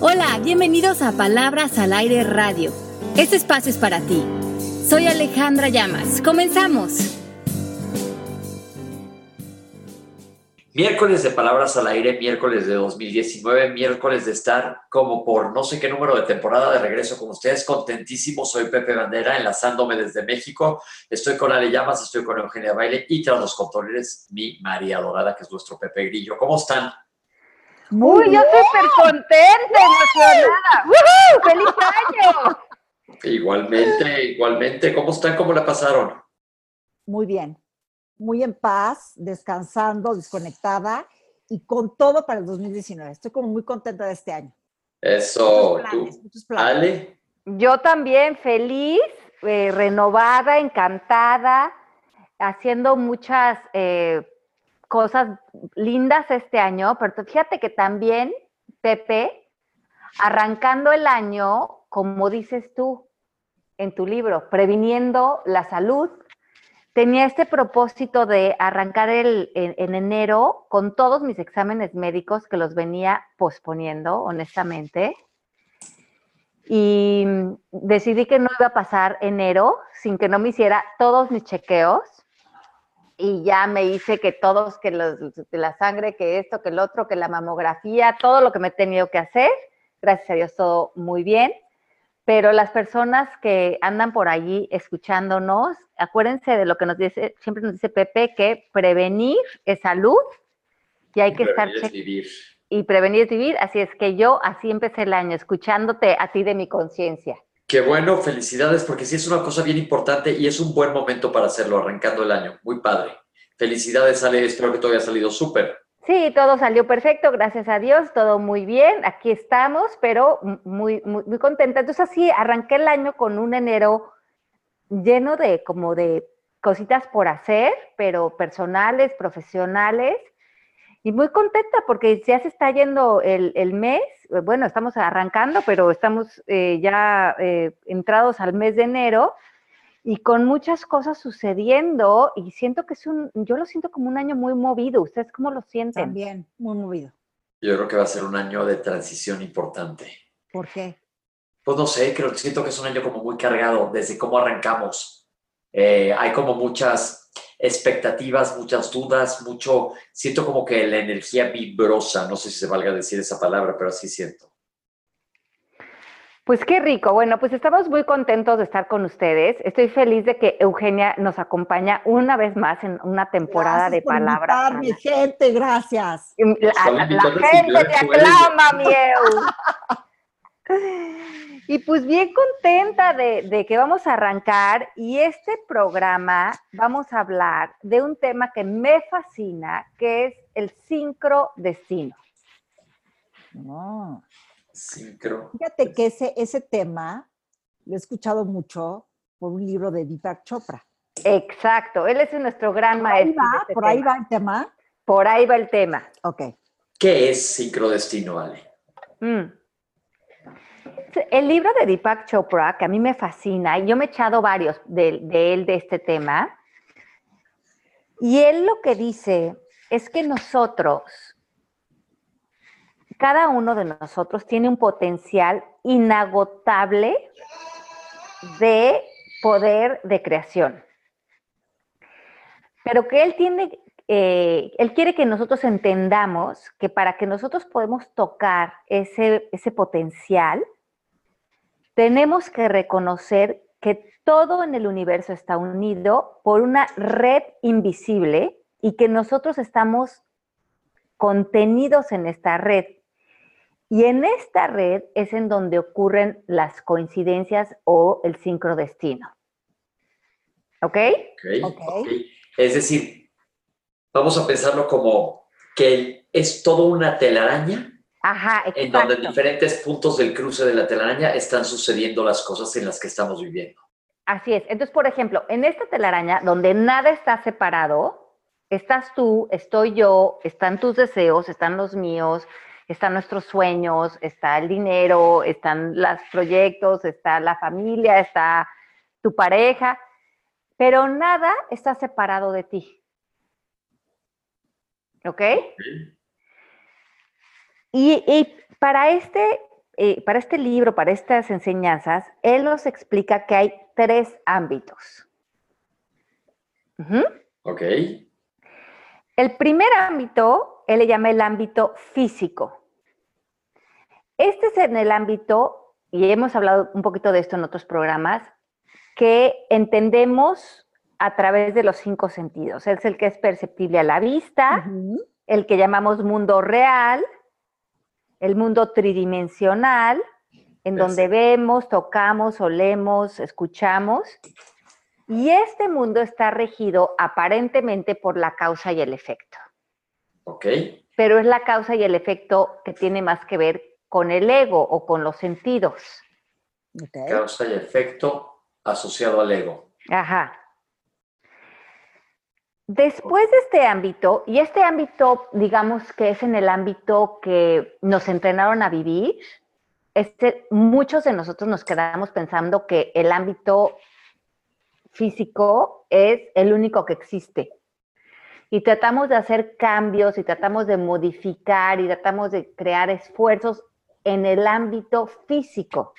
Hola, bienvenidos a Palabras al Aire Radio. Este espacio es para ti. Soy Alejandra Llamas. Comenzamos. Miércoles de Palabras al Aire, miércoles de 2019, miércoles de estar como por no sé qué número de temporada de regreso con ustedes. Contentísimo, soy Pepe Bandera, enlazándome desde México. Estoy con Ale Llamas, estoy con Eugenia Baile y tras los controles mi María Dorada, que es nuestro Pepe Grillo. ¿Cómo están? Muy, yo súper contenta, emocionada. ¡Woohoo! ¡Feliz año! Igualmente, igualmente. ¿Cómo están? ¿Cómo la pasaron? Muy bien, muy en paz, descansando, desconectada y con todo para el 2019. Estoy como muy contenta de este año. Eso. Muchos planes, ¿Tú? muchos planes. Ale, Yo también feliz, eh, renovada, encantada, haciendo muchas eh, cosas lindas este año, pero fíjate que también, Pepe, arrancando el año, como dices tú en tu libro, previniendo la salud, tenía este propósito de arrancar el, en, en enero con todos mis exámenes médicos que los venía posponiendo, honestamente. Y decidí que no iba a pasar enero sin que no me hiciera todos mis chequeos. Y ya me hice que todos, que los, de la sangre, que esto, que el otro, que la mamografía, todo lo que me he tenido que hacer. Gracias a Dios, todo muy bien. Pero las personas que andan por allí escuchándonos, acuérdense de lo que nos dice, siempre nos dice Pepe, que prevenir es salud y hay que estar prevenir es check- vivir. y prevenir es vivir. Así es que yo así empecé el año, escuchándote a ti de mi conciencia. Qué bueno, felicidades, porque sí es una cosa bien importante y es un buen momento para hacerlo, arrancando el año. Muy padre. Felicidades, Ale, espero que todo haya salido súper. Sí, todo salió perfecto, gracias a Dios, todo muy bien, aquí estamos, pero muy, muy, muy contenta. Entonces así arranqué el año con un enero lleno de como de cositas por hacer, pero personales, profesionales, y muy contenta porque ya se está yendo el, el mes, bueno, estamos arrancando, pero estamos eh, ya eh, entrados al mes de enero y con muchas cosas sucediendo y siento que es un, yo lo siento como un año muy movido. ¿Ustedes cómo lo sienten? También, muy movido. Yo creo que va a ser un año de transición importante. ¿Por qué? Pues no sé, creo que siento que es un año como muy cargado desde cómo arrancamos. Eh, hay como muchas expectativas, muchas dudas, mucho, siento como que la energía vibrosa, no sé si se valga decir esa palabra, pero así siento. Pues qué rico. Bueno, pues estamos muy contentos de estar con ustedes. Estoy feliz de que Eugenia nos acompaña una vez más en una temporada Gracias de por palabras. invitarme, gente, gracias. La, la- la gente te ¿eh? aclama, mieu. Y pues bien contenta de, de que vamos a arrancar y este programa vamos a hablar de un tema que me fascina, que es el sincrodestino. No. Sincro. Fíjate que ese, ese tema lo he escuchado mucho por un libro de Deepak Chopra. Exacto, él es nuestro gran Por ahí maestro. de va, este por ahí va el tema. Por ahí va el tema. Ok. ¿Qué es sincrodestino, Ale? Mm. El libro de Deepak Chopra, que a mí me fascina, y yo me he echado varios de, él, de este tema, y él lo que dice es que nosotros, cada uno de nosotros tiene un potencial inagotable de poder de creación. Pero que él tiene, eh, él quiere que nosotros entendamos que para que nosotros podamos tocar ese, ese potencial, tenemos que reconocer que todo en el universo está unido por una red invisible y que nosotros estamos contenidos en esta red. Y en esta red es en donde ocurren las coincidencias o el sincrodestino. ¿Ok? Ok, Ok. ok. Es decir, vamos a pensarlo como que es todo una telaraña Ajá, en donde en exacto. diferentes puntos del cruce de la telaraña están sucediendo las cosas en las que estamos viviendo. Así es. Entonces, por ejemplo, en esta telaraña donde nada está separado, estás tú, estoy yo, están tus deseos, están los míos, están nuestros sueños, está el dinero, están los proyectos, está la familia, está tu pareja, pero nada está separado de ti. ¿Ok? Y, y para este eh, para este libro, para estas enseñanzas, él nos explica que hay tres ámbitos. Ujú. Ok. El primer ámbito, él le llama el ámbito físico. Este es en el ámbito, y hemos hablado un poquito de esto en otros programas, que entendemos a través de los cinco sentidos. Es el que es perceptible a la vista, el que llamamos mundo real, el mundo tridimensional, en donde vemos, tocamos, olemos, escuchamos. Y este mundo está regido aparentemente por la causa y el efecto. Ok. Pero es la causa y el efecto que tiene más que ver con el ego o con los sentidos. Ok. Causa y efecto asociado al ego. Ajá. Después de este ámbito, y este ámbito, digamos que es en el ámbito que nos entrenaron a vivir, este, muchos de nosotros nos quedamos pensando que el ámbito físico es el único que existe. Y tratamos de hacer cambios y tratamos de modificar y tratamos de crear esfuerzos en el ámbito físico.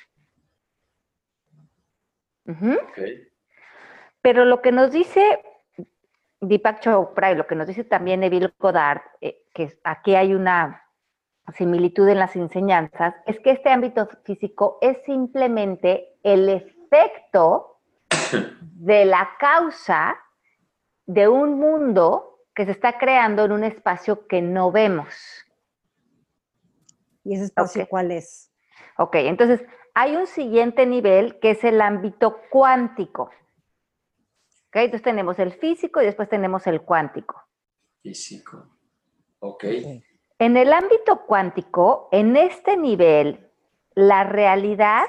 Pero lo que nos dice Deepak Chopra y lo que nos dice también Neville Goddard, eh, que aquí hay una similitud en las enseñanzas, es que este ámbito físico es simplemente el efecto de la causa de un mundo que se está creando en un espacio que no vemos. ¿Y ese espacio cuál es? Ok, entonces hay un siguiente nivel que es el ámbito cuántico. Ok, entonces tenemos el físico y después tenemos el cuántico. Físico. Ok. Ok. En el ámbito cuántico, en este nivel, la realidad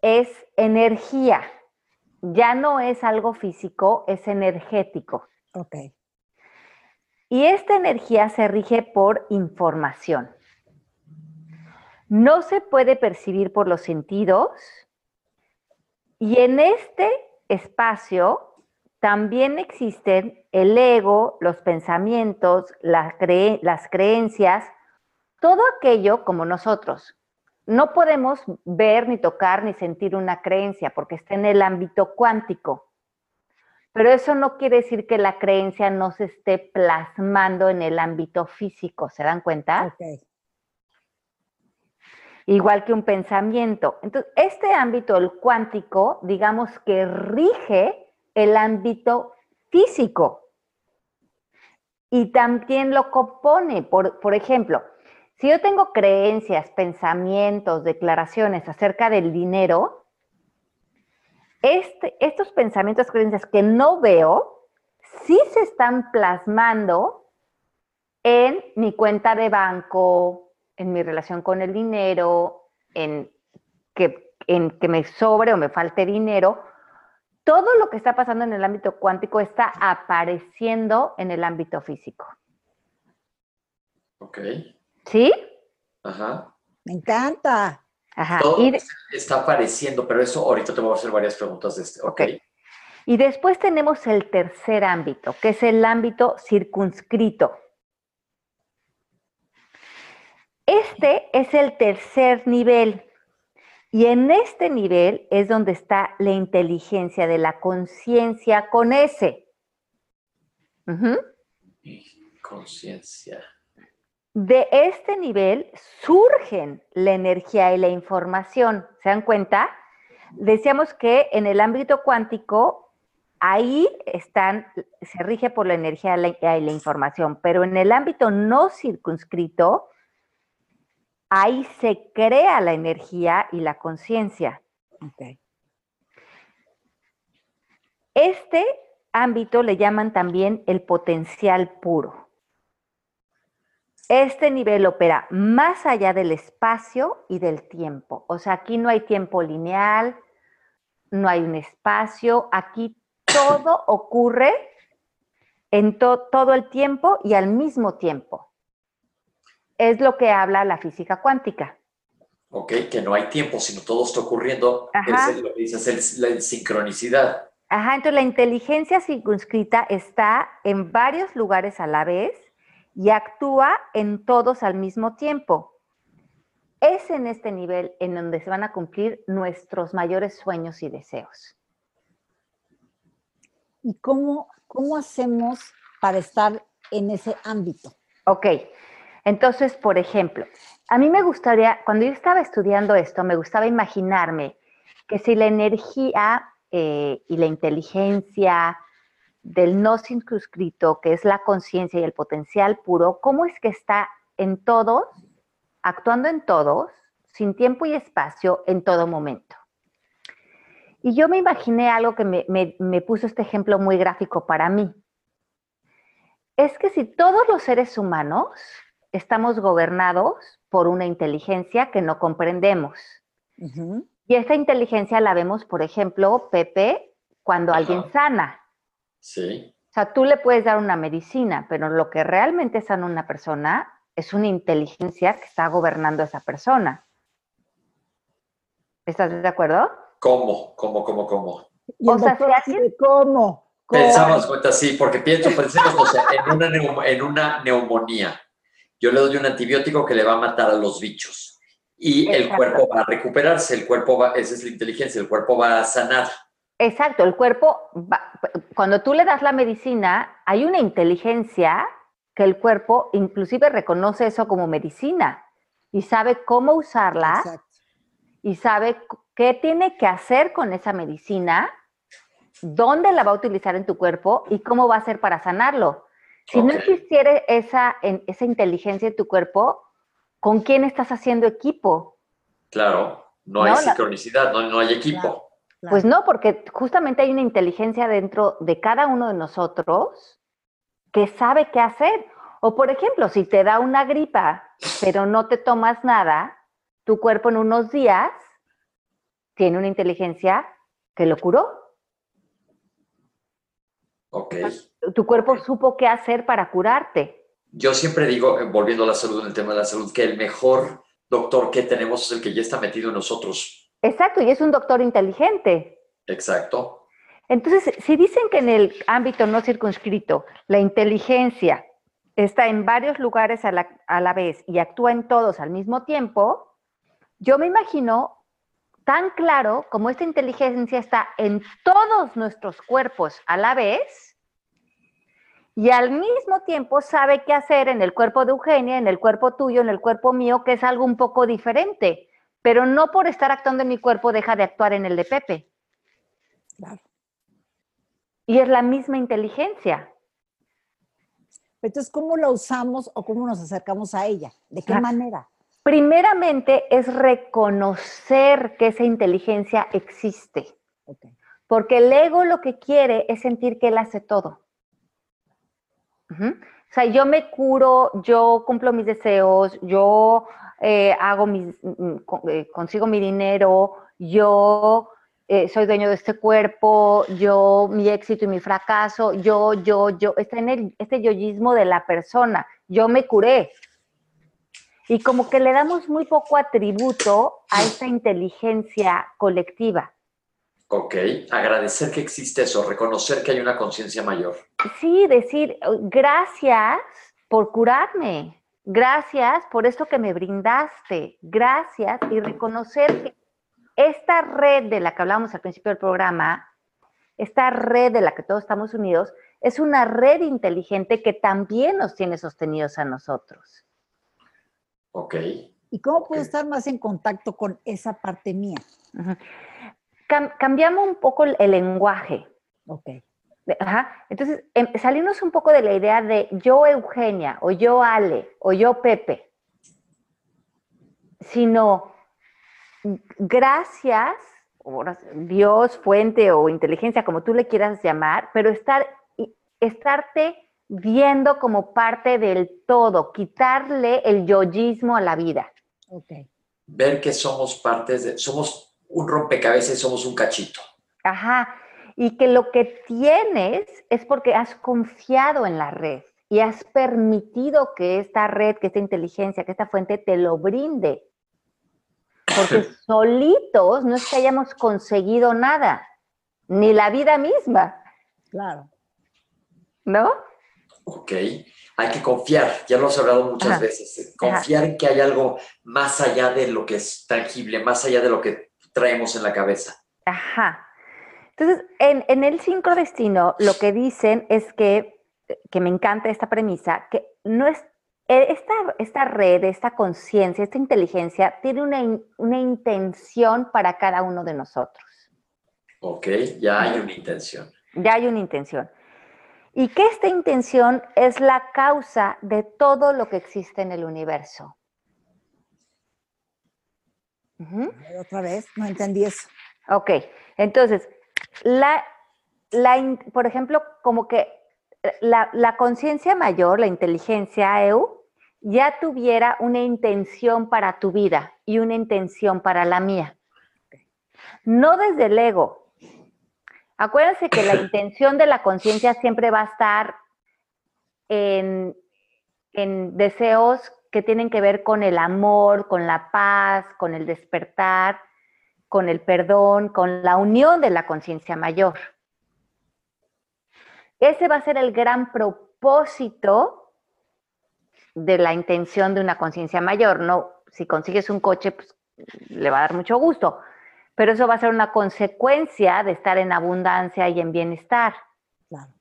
es energía. Ya no es algo físico, es energético. Ok. Y esta energía se rige por información. No se puede percibir por los sentidos. Y en este espacio también existen el ego, los pensamientos, las, cree- las creencias, todo aquello como nosotros. No podemos ver, ni tocar, ni sentir una creencia porque está en el ámbito cuántico. Pero eso no quiere decir que la creencia no se esté plasmando en el ámbito físico, ¿se dan cuenta? Igual que un pensamiento. Entonces, este ámbito, el cuántico, digamos que rige el ámbito físico y también lo compone. Por, por ejemplo, si yo tengo creencias, pensamientos, declaraciones acerca del dinero, este, estos pensamientos, creencias que no veo, sí se están plasmando en mi cuenta de banco, en mi relación con el dinero, en que, en que me sobre o me falte dinero. Todo lo que está pasando en el ámbito cuántico está apareciendo en el ámbito físico. Ok. ¿Sí? Ajá. Me encanta. Ajá. Todo Y, de- está apareciendo, pero eso ahorita te voy a hacer varias preguntas de este. Ok. Ok. y después tenemos el tercer ámbito, que es el ámbito circunscrito. Este es el tercer nivel. Y en este nivel es donde está la inteligencia de la conciencia con S. Y Conciencia. De este nivel surgen la energía y la información. ¿Se dan cuenta? Decíamos que en el ámbito cuántico, ahí están, se rige por la energía y la información, pero en el ámbito no circunscrito, ahí se crea la energía y la conciencia. Este ámbito le llaman también el potencial puro. Este nivel opera más allá del espacio y del tiempo. O sea, aquí no hay tiempo lineal, no hay un espacio, aquí todo ocurre en to- todo el tiempo y al mismo tiempo. Es lo que habla la física cuántica. Ok, que no hay tiempo, sino todo está ocurriendo. Ajá. Es el- lo que dices, el- la sincronicidad. Ajá, entonces la inteligencia circunscrita está en varios lugares a la vez y actúa en todos al mismo tiempo. es en este nivel en donde se van a cumplir nuestros mayores sueños y deseos. ¿Y cómo, cómo hacemos para estar en ese ámbito? Ok, entonces, por ejemplo, a mí me gustaría, cuando yo estaba estudiando esto, me gustaba imaginarme que si la energía eh, y la inteligencia del no circunscrito, que es la conciencia y el potencial puro, ¿cómo es que está en todos, actuando en todos, sin tiempo y espacio, en todo momento? Y yo me imaginé algo que me, me puso este ejemplo muy gráfico para mí. Es que si todos los seres humanos estamos gobernados por una inteligencia que no comprendemos. Y esta inteligencia la vemos, por ejemplo, Pepe, cuando alguien sana. Sí. O sea, tú le puedes dar una medicina, pero lo que realmente sana una persona es una inteligencia que está gobernando a esa persona. ¿Estás de acuerdo? ¿Cómo? ¿Cómo, cómo, cómo? o sea, si ¿cómo? Pensamos, cuenta, sí, porque pienso, pensemos, o sea, en, una en una neumonía yo le doy un antibiótico que le va a matar a los bichos y el cuerpo va a recuperarse, el cuerpo va, esa es la inteligencia, el cuerpo va a sanar. Exacto, el cuerpo, cuando tú le das la medicina, hay una inteligencia que el cuerpo inclusive reconoce eso como medicina y sabe cómo usarla y sabe qué tiene que hacer con esa medicina, dónde la va a utilizar en tu cuerpo y cómo va a hacer para sanarlo. Si no existiera esa, esa inteligencia en tu cuerpo, ¿con quién estás haciendo equipo? Claro, no hay sincronicidad, no, hay equipo. Pues no, porque justamente hay una inteligencia dentro de cada uno de nosotros que sabe qué hacer. O por ejemplo, si te da una gripa, pero no te tomas nada, tu cuerpo en unos días tiene una inteligencia que lo curó. Ok. Tu cuerpo supo qué hacer para curarte. Yo siempre digo, eh, volviendo a la salud, en el tema de la salud, que el mejor doctor que tenemos es el que ya está metido en nosotros. Exacto, y es un doctor inteligente. Exacto. Entonces, si dicen que en el ámbito no circunscrito la inteligencia está en varios lugares a la, a la vez y actúa en todos al mismo tiempo, yo me imagino tan claro como esta inteligencia está en todos nuestros cuerpos a la vez y al mismo tiempo sabe qué hacer en el cuerpo de Eugenia, en el cuerpo tuyo, en el cuerpo mío, que es algo un poco diferente, pero no por estar actuando en mi cuerpo deja de actuar en el de Pepe. Claro. Y es la misma inteligencia. Entonces, ¿cómo la usamos o cómo nos acercamos a ella? ¿De qué manera? Primeramente es reconocer que esa inteligencia existe. Porque el ego lo que quiere es sentir que él hace todo. O sea, yo me curo, yo cumplo mis deseos, yo eh, hago mis, mm, eh, consigo mi dinero, yo eh, soy dueño de este cuerpo, yo mi éxito y mi fracaso, yo, yo, yo, está en el, este yoyismo de la persona, yo me curé, y como que le damos muy poco atributo a esa inteligencia colectiva. Ok, agradecer que existe eso, reconocer que hay una conciencia mayor. Sí, decir gracias por curarme, gracias por esto que me brindaste, gracias y reconocer que esta red de la que hablamos al principio del programa, esta red de la que todos estamos unidos, es una red inteligente que también nos tiene sostenidos a nosotros. Ok. ¿Y cómo puedo estar más en contacto con esa parte mía? cambiamos un poco el, lenguaje. Ok. Ajá. Entonces, em, salimos un poco de la idea de yo Eugenia, o yo Ale, o yo Pepe, sino gracias, Dios, fuente o inteligencia, como tú le quieras llamar, pero estar, estarte viendo como parte del todo, quitarle el yoyismo a la vida. Okay. Ver que somos partes de, somos un rompecabezas y somos un cachito. Ajá, y que lo que tienes es porque has confiado en la red y has permitido que esta red, que esta inteligencia, que esta fuente te lo brinde. Porque solitos no es que hayamos conseguido nada, ni la vida misma. Claro. ¿No? Ok, hay que confiar, ya lo has hablado muchas Ajá. veces, confiar en que hay algo más allá de lo que es tangible, más allá de lo que traemos en la cabeza. Ajá. Entonces, en, en el sincrodestino, lo que dicen es que, que me encanta esta premisa, que no es, eh, esta, esta red, esta conciencia, esta inteligencia tiene una, in- una intención para cada uno de nosotros. Ok, ya hay una intención. Ya hay una intención. Y que esta intención es la causa de todo lo que existe en el universo. Otra vez, no entendí eso. Ok, entonces, la, la por ejemplo, como que eh, la, la conciencia mayor, la inteligencia EU, ya tuviera una intención para tu vida y una intención para la mía. No desde el ego. Acuérdense que la intención de la conciencia siempre va a estar en, en deseos que tienen que ver con el amor, con la paz, con el despertar, con el perdón, con la unión de la conciencia mayor. Ese va a ser el gran propósito de la intención de una conciencia mayor. No, si consigues un coche, pues, le va a dar mucho gusto, pero eso va a ser una consecuencia de estar en abundancia y en bienestar. Claro.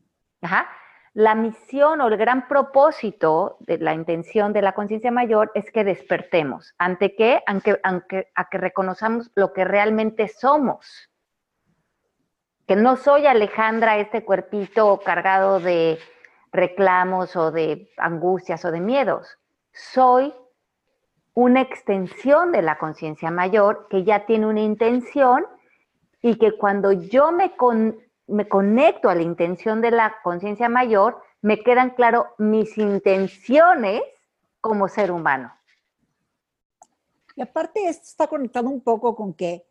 Ajá. La misión o el gran propósito de la intención de la conciencia mayor es que despertemos. ¿Ante qué? Aunque, aunque, a que reconozcamos lo que realmente somos. Que no soy Alejandra, este cuerpito cargado de reclamos o de angustias o de miedos. Soy una extensión de la conciencia mayor que ya tiene una intención y que cuando yo me, con, me conecto a la intención de la conciencia mayor, me quedan claro mis intenciones como ser humano. Y aparte esto está conectado un poco con que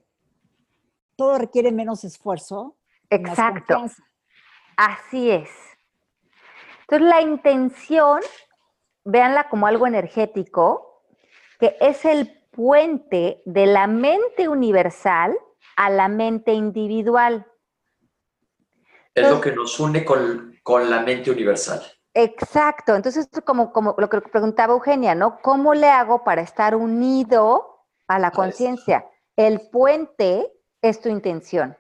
todo requiere menos esfuerzo. más Exacto. Así es. Entonces la intención, véanla como algo energético, que es el puente de la mente universal a la mente individual. Es lo que nos une con, con la mente universal. Exacto. Entonces, como, como lo que preguntaba Eugenia, ¿no? ¿Cómo le hago para estar unido a la conciencia? El puente es tu intención.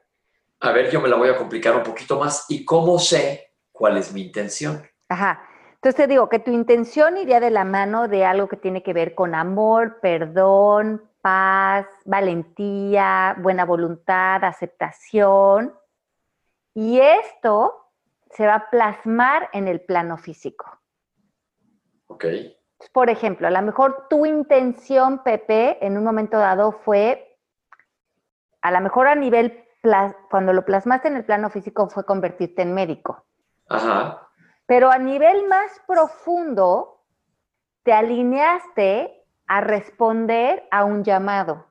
A ver, yo me la voy a complicar un poquito más. ¿Y cómo sé cuál es mi intención? Ajá. Entonces te digo que tu intención iría de la mano de algo que tiene que ver con amor, perdón, paz, valentía, buena voluntad, aceptación. Y esto se va a plasmar en el plano físico. Ok. Por ejemplo, a lo mejor tu intención, Pepe, en un momento dado fue, a lo mejor a nivel, cuando lo plasmaste en el plano físico fue convertirte en médico. Ajá. Pero a nivel más profundo, te alineaste a responder a un llamado.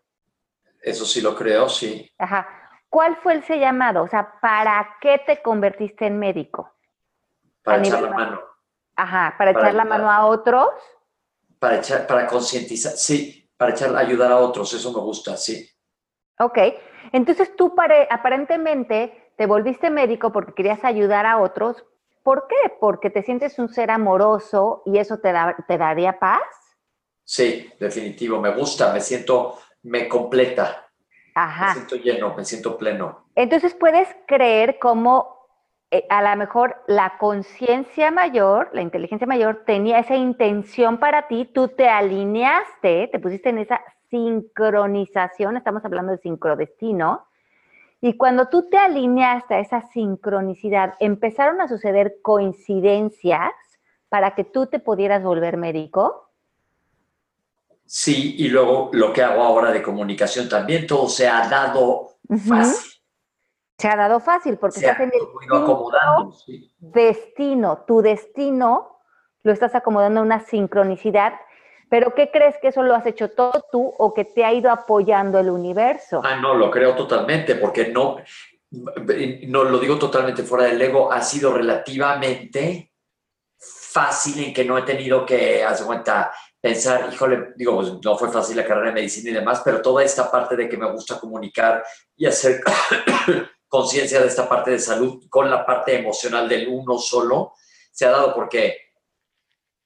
Eso sí lo creo, sí. Ajá. ¿Cuál fue ese llamado? O sea, ¿para qué te convertiste en médico? Para A echar la mano. Ajá, para, Para echar la ayudar. mano a otros. Para echar, para concientizar. Sí, para echar, ayudar a otros. Eso me gusta, sí. Ok. Entonces tú pare- aparentemente te volviste médico porque querías ayudar a otros. ¿Por qué? Porque te sientes un ser amoroso y eso te, da- te daría paz. Sí, definitivo. Me gusta, me siento, me completa. Me Ajá. siento lleno, me siento pleno. Entonces puedes creer como eh, a lo mejor la conciencia mayor, la inteligencia mayor, tenía esa intención para ti, tú te alineaste, te pusiste en esa sincronización, estamos hablando de sincrodestino, y cuando tú te alineaste a esa sincronicidad, empezaron a suceder coincidencias para que tú te pudieras volver médico. Sí, y luego lo que hago ahora de comunicación también, todo se ha dado fácil. Se ha dado fácil porque Se estás en el acomodando. sí. destino, tu destino lo estás acomodando a una sincronicidad, pero ¿qué crees que eso lo has hecho todo tú o que te ha ido apoyando el universo? Ah, no, lo creo totalmente, porque no, no lo digo totalmente fuera del ego, ha sido relativamente fácil en que no he tenido que, hacer cuenta, pensar, híjole, digo, pues no fue fácil la carrera de medicina y demás, pero toda esta parte de que me gusta comunicar y hacer conciencia de esta parte de salud con la parte emocional del uno solo, se ha dado porque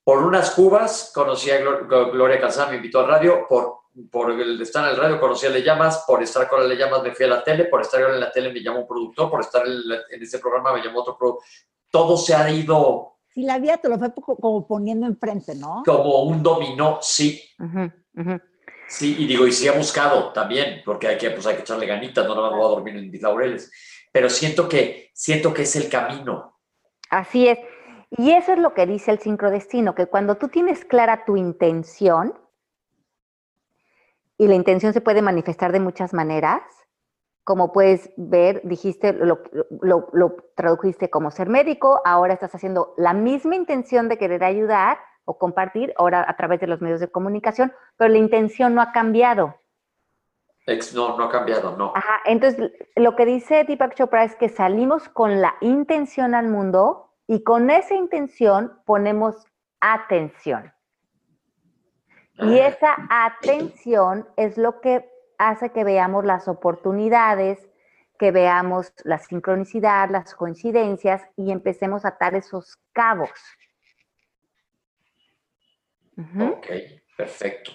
por unas cubas conocí a Gloria Casán, me invitó a radio, por, estar en el radio conocí a Le Llamas, por estar con Le Llamas me fui a la tele, por estar en la tele me llamó un productor, por estar en, en este programa me llamó otro productor. Todo se ha ido... Sí, la vida te lo fue como poniendo enfrente, ¿no? Como un dominó, sí. Sí, y digo, y sí ha buscado también, porque hay que, pues hay que echarle ganitas, no nada más voy a dormir en mis laureles. Pero siento que, siento que es el camino. Así es. Y eso es lo que dice el sincrodestino, que cuando tú tienes clara tu intención, y la intención se puede manifestar de muchas maneras, como puedes ver, dijiste, lo, lo, tradujiste como ser médico, ahora estás haciendo la misma intención de querer ayudar o compartir, ahora a través de los medios de comunicación, pero la intención no ha cambiado. No, no ha cambiado, no. Ajá, entonces lo que dice Deepak Chopra es que salimos con la intención al mundo y con esa intención ponemos atención. Y ah. esa atención es lo que hace que veamos las oportunidades, que veamos la sincronicidad, las coincidencias y empecemos a atar esos cabos. Ok, perfecto.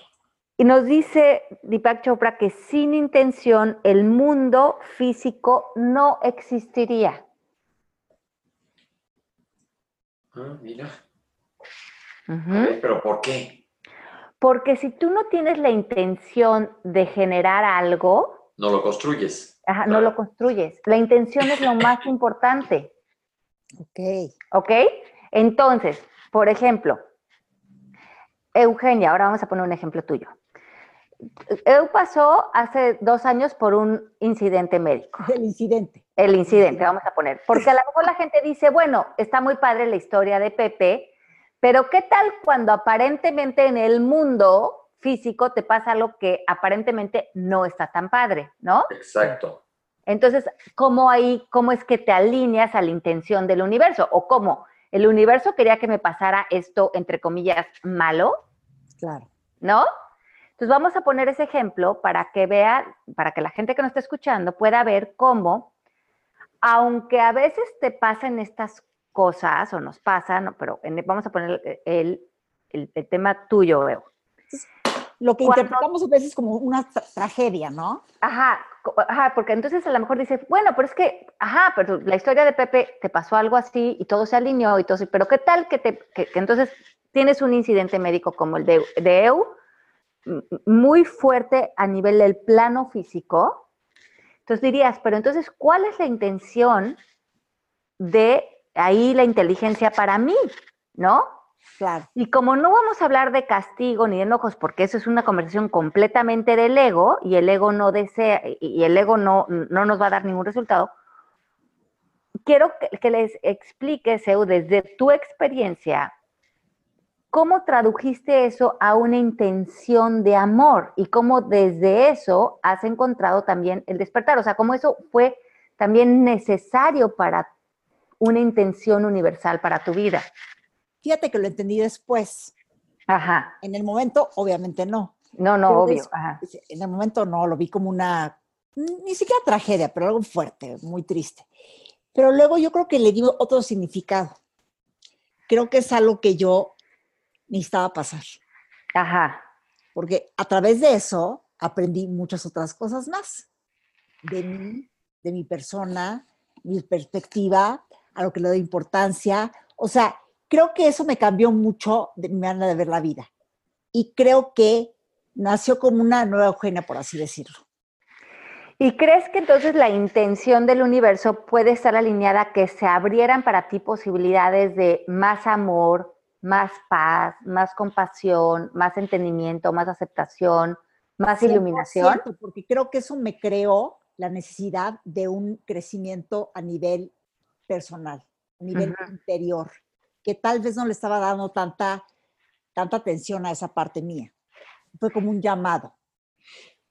Y nos dice Deepak Chopra que sin intención el mundo físico no existiría. Ah, mira. pero ¿por qué? Porque si tú no tienes la intención de generar algo... No lo construyes. Ajá, no lo construyes. La intención es lo más importante. Ok. ¿Ok? Entonces, por ejemplo, Eugenia, ahora vamos a poner un ejemplo tuyo. Eu pasó hace dos años por un incidente médico. El incidente. El incidente, vamos a poner. Porque a lo mejor la gente dice, bueno, está muy padre la historia de Pepe, pero ¿qué tal cuando aparentemente en el mundo físico te pasa lo que aparentemente no está tan padre, ¿no? Exacto. Entonces, ¿cómo ahí, cómo es que te alineas a la intención del universo? ¿O cómo? ¿El universo quería que me pasara esto, entre comillas, malo? Claro. ¿No? Entonces vamos a poner ese ejemplo para que vea, para que la gente que nos está escuchando pueda ver cómo, aunque a veces te pasen estas cosas o nos pasan, pero vamos a poner el, tema tuyo, Veo. Lo que interpretamos a veces como una tragedia, ¿no? Ajá, ajá, porque entonces a lo mejor dices, bueno, pero es que, ajá, pero la historia de Pepe te pasó algo así y todo se alineó y todo, pero ¿qué tal que, te, que, entonces tienes un incidente médico como el de, de EU? muy fuerte a nivel del plano físico, entonces dirías, pero entonces, ¿cuál es la intención de ahí la inteligencia para mí? ¿No? Claro. Y como no vamos a hablar de castigo ni de enojos, porque eso es una conversación completamente del ego y el ego no desea y el ego no, no nos va a dar ningún resultado, quiero que, que les expliques, desde tu experiencia, ¿Cómo tradujiste eso a una intención de amor y cómo desde eso has encontrado también el despertar? O sea, cómo eso fue también necesario para una intención universal para tu vida. Fíjate que lo entendí después. Ajá. En el momento, obviamente no. No, no, obvio. En el momento no, lo vi como una, ni siquiera tragedia, pero algo fuerte, muy triste. Pero luego yo creo que le di otro significado. Creo que es algo que yo necesitaba pasar. Ajá. Porque a través de eso aprendí muchas otras cosas más. De mí, de mi persona, mi perspectiva, a lo que le doy importancia. O sea, creo que eso me cambió mucho de mi manera de ver la vida. Y creo que nació como una nueva Eugenia, por así decirlo. ¿Y crees que entonces la intención del universo puede estar alineada a que se abrieran para ti posibilidades de más amor, más paz, más compasión, más entendimiento, más aceptación, más iluminación. Porque creo que eso me creó la necesidad de un crecimiento a nivel personal, a nivel interior, que tal vez no le estaba dando tanta, tanta atención a esa parte mía. Fue como un llamado.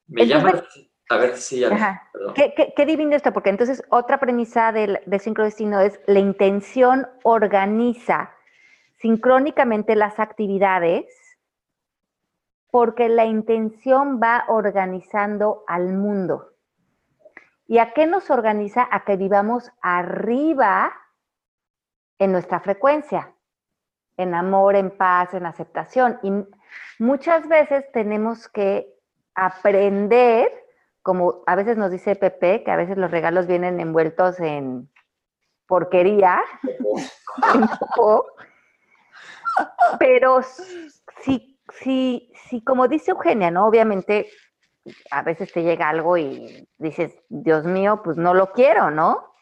Me llama, a ver si ya. ¿Qué, qué, divino esto, porque entonces otra premisa del, del sincrodestino es la intención organiza sincrónicamente las actividades porque la intención va organizando al mundo. ¿Y a qué nos organiza? A que vivamos arriba en nuestra frecuencia. en amor, en paz, en aceptación. Y muchas veces tenemos que aprender, como a veces nos dice Pepe, que a veces los regalos vienen envueltos en porquería, pero si, si, si, como dice Eugenia, ¿no? Obviamente a veces te llega algo y dices, Dios mío, pues no lo quiero, ¿no?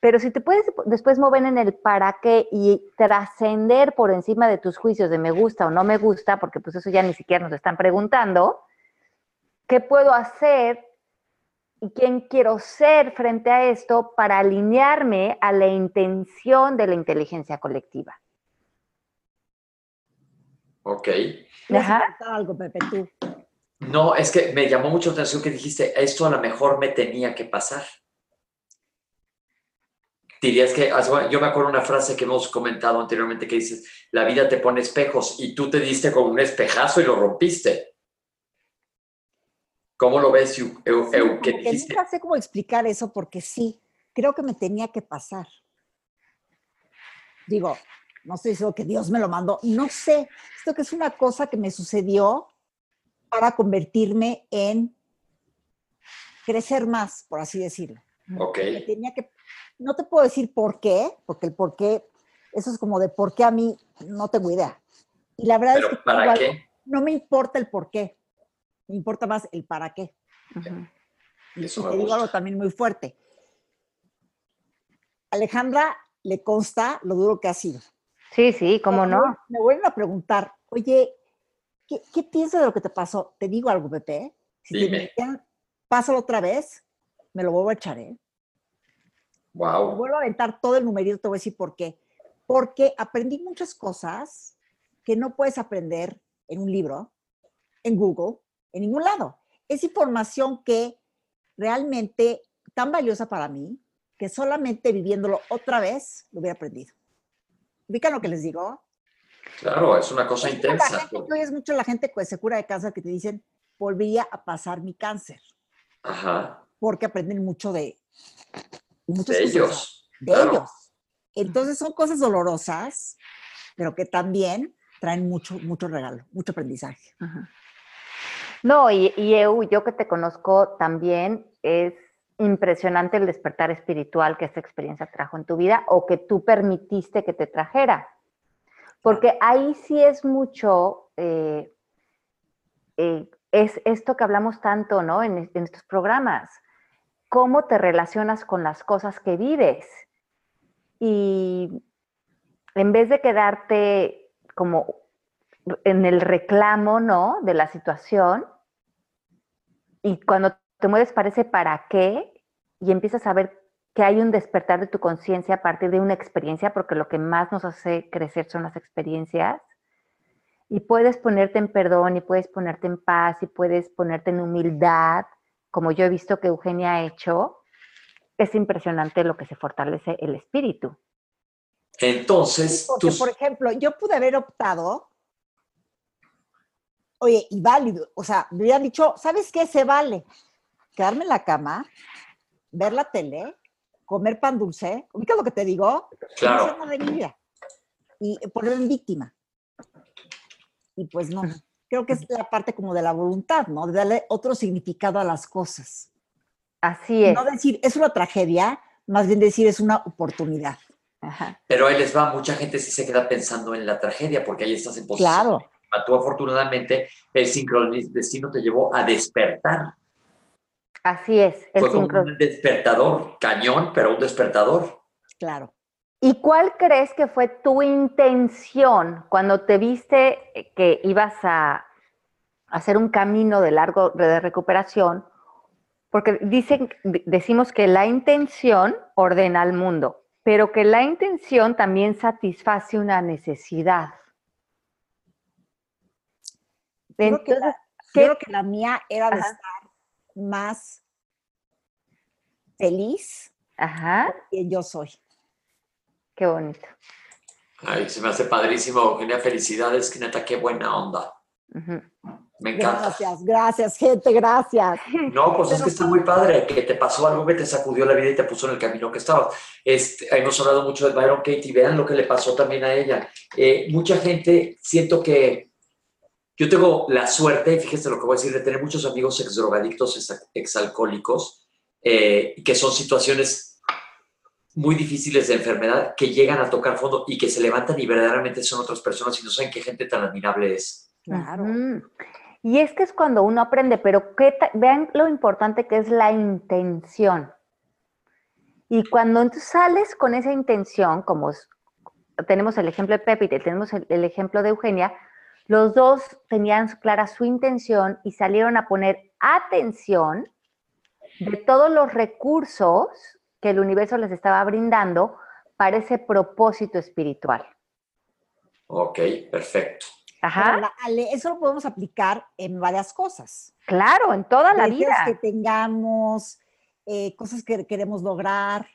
Pero si te puedes después mover en el para qué y trascender por encima de tus juicios de me gusta o no me gusta, porque pues eso ya ni siquiera nos están preguntando, ¿qué puedo hacer y quién quiero ser frente a esto para alinearme a la intención de la inteligencia colectiva? Ok. Ajá. algo, Pepe, tú? No, es que me llamó mucho la atención que dijiste, esto a lo mejor me tenía que pasar dirías que, yo me acuerdo una frase que hemos comentado anteriormente que dices, la vida te pone espejos y tú te diste con un espejazo y lo rompiste. ¿Cómo lo ves, Eu, Eu, que nunca sé cómo explicar eso porque sí, creo que me tenía que pasar. Digo, no estoy diciendo que Dios me lo mandó, no sé, esto que es una cosa que me sucedió para convertirme en crecer más, por así decirlo. Ok. Me tenía que no te puedo decir por qué, porque el por qué, eso es como de por qué a mí no tengo idea. Y la verdad es que ¿para qué? no me importa el por qué, me importa más el para qué. Y eso te digo algo también muy fuerte. Alejandra le consta lo duro que ha sido. Sí, sí, cómo no. Me vuelven a preguntar, oye, ¿qué, piensas de lo que te pasó? Te digo algo, Pepe. Si Dime. te pásalo otra vez, me lo vuelvo a echar, ¿eh? Wow. vuelvo a aventar todo el numerito, te voy a decir por qué. Porque aprendí muchas cosas que no puedes aprender en un libro, en Google, en ningún lado. Es información que realmente tan valiosa para mí que solamente viviéndolo otra vez lo hubiera aprendido. ¿Ubican lo que les digo? Claro, es una cosa intensa. Tú oyes mucho la gente que se cura de cáncer que te dicen, volvería a pasar mi cáncer. Ajá. Porque aprenden mucho de de ellos. De ellos. Entonces son cosas dolorosas, pero que también traen mucho, mucho regalo, mucho aprendizaje. No, y, y yo que te conozco también, es impresionante el despertar espiritual que esta experiencia trajo en tu vida o que tú permitiste que te trajera. Porque ahí sí es mucho, eh, eh, es esto que hablamos tanto, ¿no? En, en estos programas cómo te relacionas con las cosas que vives. Y en vez de quedarte como en el reclamo, ¿no? De la situación, y cuando te mueves parece para qué, y empiezas a ver que hay un despertar de tu conciencia a partir de una experiencia, porque lo que más nos hace crecer son las experiencias, y puedes ponerte en perdón, y puedes ponerte en paz, y puedes ponerte en humildad, como yo he visto que Eugenia ha hecho, es impresionante lo que se fortalece el espíritu. Entonces, porque, por ejemplo, yo pude haber optado, oye, y válido, o sea, me hubieran dicho, ¿sabes qué? Se vale quedarme en la cama, ver la tele, comer pan dulce, ¿ubicas lo que te digo? Claro. No de mi vida. Y ponerme en víctima. Y pues no creo que es la parte como de la voluntad, ¿no? De darle otro significado a las cosas. Así es. No decir, es una tragedia, más bien decir, es una oportunidad. Pero ahí les va, mucha gente sí se queda pensando en la tragedia porque ahí estás en posición. Claro. Tú afortunadamente el destino te llevó a despertar. Así es. El Fue como un despertador, cañón, pero un despertador. Claro. ¿Y cuál crees que fue tu intención cuando te viste que ibas a hacer un camino de largo de recuperación? Porque dicen, decimos que la intención ordena al mundo, pero que la intención también satisface una necesidad. Creo, que, la, creo que la mía era de estar más feliz Ajá. que yo soy. Qué bonito. Ay, se me hace padrísimo, Eugenia. Felicidades, que neta, qué buena onda. Me encanta. Gracias, gracias, gente, gracias. No, pues es que está muy padre, que te pasó algo que te sacudió la vida y te puso en el camino que estabas. Este, hemos hablado mucho de Byron Katie, vean lo que le pasó también a ella. Eh, mucha gente, siento que yo tengo la suerte, fíjese lo que voy a decir, de tener muchos amigos exdrogadictos, exalcohólicos, eh, que son situaciones muy difíciles de enfermedad, que llegan a tocar fondo y que se levantan y verdaderamente son otras personas y no saben qué gente tan admirable es. Claro. Y es que es cuando uno aprende, pero ¿qué vean lo importante que es la intención. Y cuando tú sales con esa intención, como tenemos el ejemplo de Pepe y tenemos el, el ejemplo de Eugenia, los dos tenían clara su intención y salieron a poner atención de todos los recursos que el universo les estaba brindando para ese propósito espiritual. Ok, perfecto. Ajá. eso lo podemos aplicar en varias cosas. Claro, en toda la vida. que tengamos, eh, cosas que queremos lograr.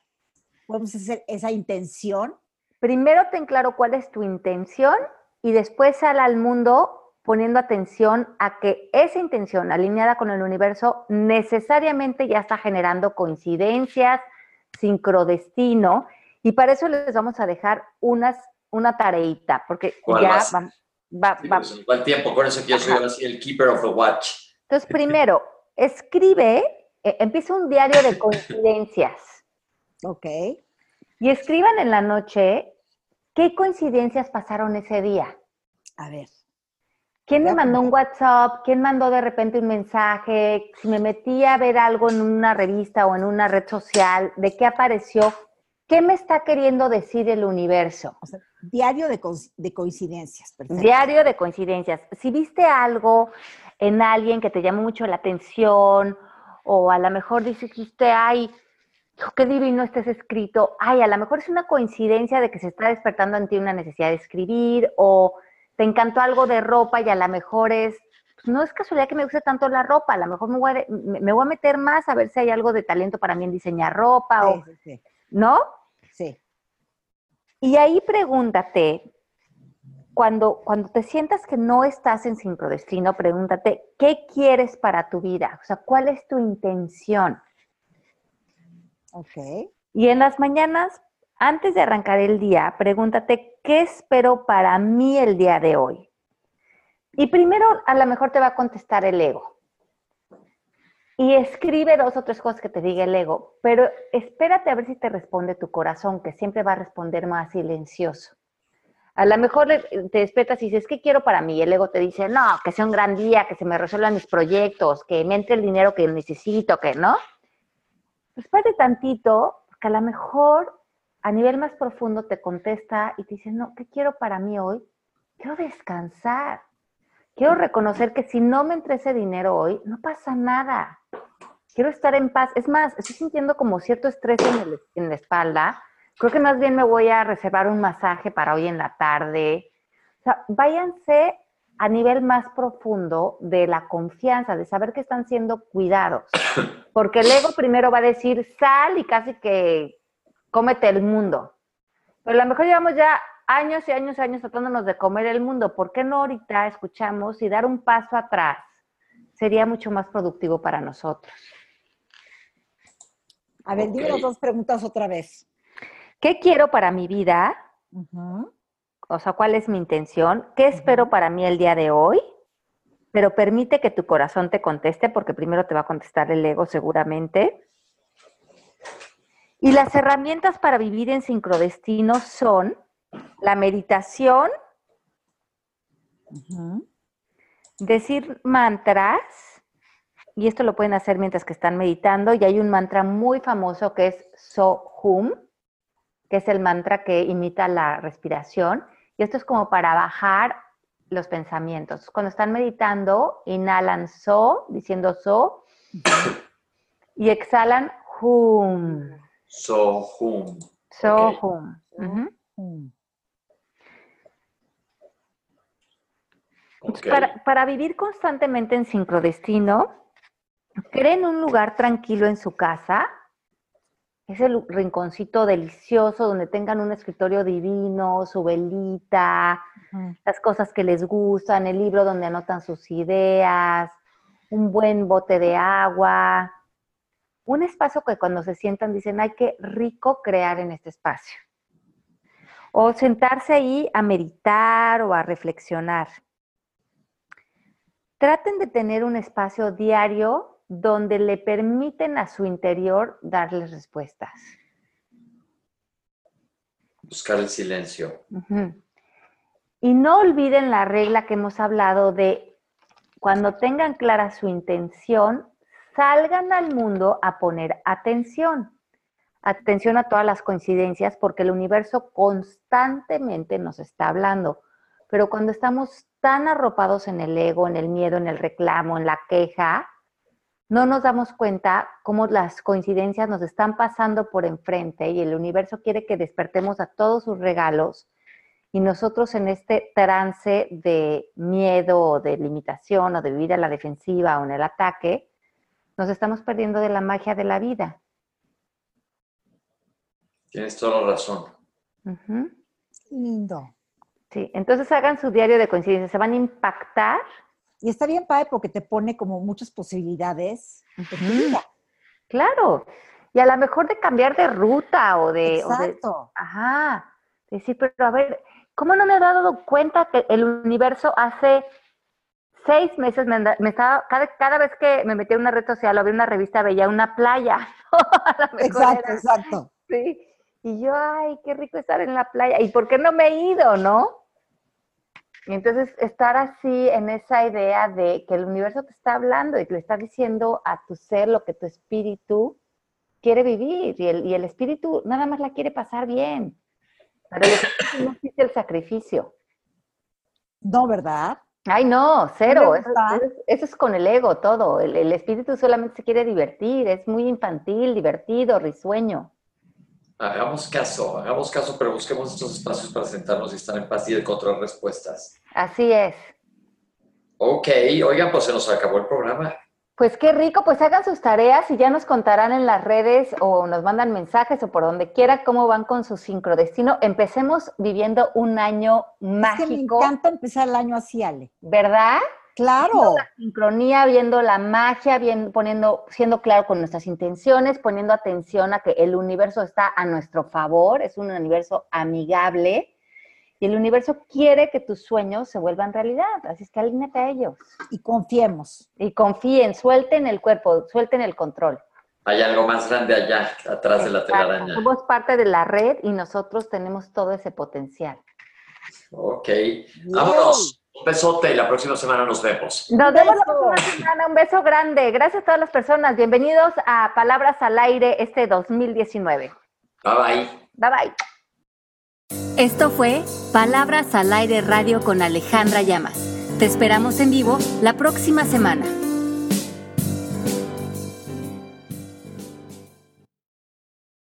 Podemos hacer esa intención. Primero ten claro cuál es tu intención y después sal al mundo poniendo atención a que esa intención alineada con el universo necesariamente ya está generando coincidencias, sincrodestino, y para eso les vamos a dejar unas, una tareita, porque ya vamos Va, va. Pues, tiempo, con eso que yo soy así el keeper of the watch. Entonces, primero, escribe, eh, empieza un diario de coincidencias. ok. Y escriban en la noche qué coincidencias pasaron ese día. A ver. ¿Quién me mandó un WhatsApp? ¿Quién mandó de repente un mensaje? Si me metí a ver algo en una revista o en una red social, ¿de qué apareció? ¿Qué me está queriendo decir el universo? O sea, diario de, coincidencias. Diario de coincidencias. Si viste algo en alguien que te llamó mucho la atención, o a lo mejor dices que ay, qué divino este escrito, ay, a lo mejor es una coincidencia de que se está despertando en ti una necesidad de escribir, o te encantó algo de ropa y a lo mejor es, pues, no es casualidad que me guste tanto la ropa, a lo mejor me voy a, me voy a meter más a ver si hay algo de talento para mí en diseñar ropa, o, ¿no? Y ahí pregúntate, cuando, cuando te sientas que no estás en sincrodestino, pregúntate, ¿qué quieres para tu vida? O sea, ¿cuál es tu intención? Y en las mañanas, antes de arrancar el día, pregúntate, ¿qué espero para mí el día de hoy? Y primero, a lo mejor te va a contestar el ego y escribe dos o tres cosas que te diga el ego, pero espérate a ver si te responde tu corazón, que siempre va a responder más silencioso. A lo mejor te despiertas y dices, ¿qué quiero para mí? Y el ego te dice, no, que sea un gran día, que se me resuelvan mis proyectos, que me entre el dinero que necesito, que no. Espérate tantito, porque a lo mejor a nivel más profundo te contesta y te dice, no, ¿qué quiero para mí hoy? Quiero descansar. Quiero reconocer que si no me entre ese dinero hoy, no pasa nada. Quiero estar en paz. Es más, estoy sintiendo como cierto estrés en, la espalda. Creo que más bien me voy a reservar un masaje para hoy en la tarde. O sea, váyanse a nivel más profundo de la confianza, de saber que están siendo cuidados. Porque el ego primero va a decir, sal y casi que cómete el mundo. Pero a lo mejor llevamos ya años y años y años tratándonos de comer el mundo. ¿Por qué no ahorita escuchamos y dar un paso atrás? Sería mucho más productivo para nosotros. A ver, dime las dos preguntas otra vez. ¿Qué quiero para mi vida? O sea, ¿cuál es mi intención? ¿Qué espero para mí el día de hoy? Pero permite que tu corazón te conteste, porque primero te va a contestar el ego seguramente. Y las herramientas para vivir en sincrodestino son la meditación, decir mantras, y esto lo pueden hacer mientras que están meditando, y hay un mantra muy famoso que es So-Hum, que es el mantra que imita la respiración, y esto es como para bajar los pensamientos. Cuando están meditando, inhalan So, diciendo So, y exhalan Hum. So-Hum. So-Hum. Para, vivir constantemente en sincrodestino, creen un lugar tranquilo en su casa ese rinconcito delicioso donde tengan un escritorio divino, su velita, las cosas que les gustan, el libro donde anotan sus ideas, un buen bote de agua, un espacio que cuando se sientan dicen, ay, qué rico crear en este espacio. O sentarse ahí a meditar o a reflexionar. Traten de tener un espacio diario donde le permiten a su interior darles respuestas. Buscar el silencio. Y no olviden la regla que hemos hablado de cuando tengan clara su intención, salgan al mundo a poner atención. Atención a todas las coincidencias porque el universo constantemente nos está hablando. Pero cuando estamos tan arropados en el ego, en el miedo, en el reclamo, en la queja, no nos damos cuenta cómo las coincidencias nos están pasando por enfrente y el universo quiere que despertemos a todos sus regalos y nosotros en este trance de miedo o de limitación o de vivir a la defensiva o en el ataque, nos estamos perdiendo de la magia de la vida. Tienes toda la razón. Lindo. Sí, entonces hagan su diario de coincidencias, se van a impactar y está bien padre porque te pone como muchas posibilidades en tu vida. Claro. Y a lo mejor de cambiar de ruta o de... Exacto. ajá. Decir, pero a ver, ¿cómo no me he dado cuenta que el universo hace seis meses me, estaba, cada, cada, vez que me metía en una red social o había una revista veía una playa. exacto, exacto. Sí. Y yo, ay, qué rico estar en la playa. ¿Y por qué no me he ido, no? Y entonces estar así en esa idea de que el universo te está hablando y te le está diciendo a tu ser lo que tu espíritu quiere vivir y el, y el espíritu nada más la quiere pasar bien. Pero no existe el sacrificio. No, ¿verdad? Ay, no, cero. Eso, es con el ego todo. El, el espíritu solamente se quiere divertir, es muy infantil, divertido, risueño. Hagamos caso, hagamos caso, pero busquemos estos espacios para sentarnos y estar en paz y encontrar respuestas. Así es. Ok, oigan, pues se nos acabó el programa. Pues qué rico, pues hagan sus tareas y ya nos contarán en las redes o nos mandan mensajes o por donde quiera cómo van con su sincrodestino. Empecemos viviendo un año mágico. me encanta empezar el año así, Ale. ¿Verdad? Claro. la sincronía, viendo la magia, viendo, poniendo, siendo claro con nuestras intenciones, poniendo atención a que el universo está a nuestro favor, es un universo amigable y el universo quiere que tus sueños se vuelvan realidad. Así es que alíñate a ellos. Y confiemos. Y confíen, suelten el cuerpo, suelten el control. Hay algo más grande allá, atrás de la telaraña. Somos parte de la red y nosotros tenemos todo ese potencial. Ok. Vámonos. Un besote y la próxima semana nos vemos. Nos vemos la próxima semana. Un beso grande. Gracias a todas las personas. Bienvenidos a Palabras al Aire este 2019. Bye bye. Bye bye. Esto fue Palabras al Aire Radio con Alejandra Llamas. Te esperamos en vivo la próxima semana.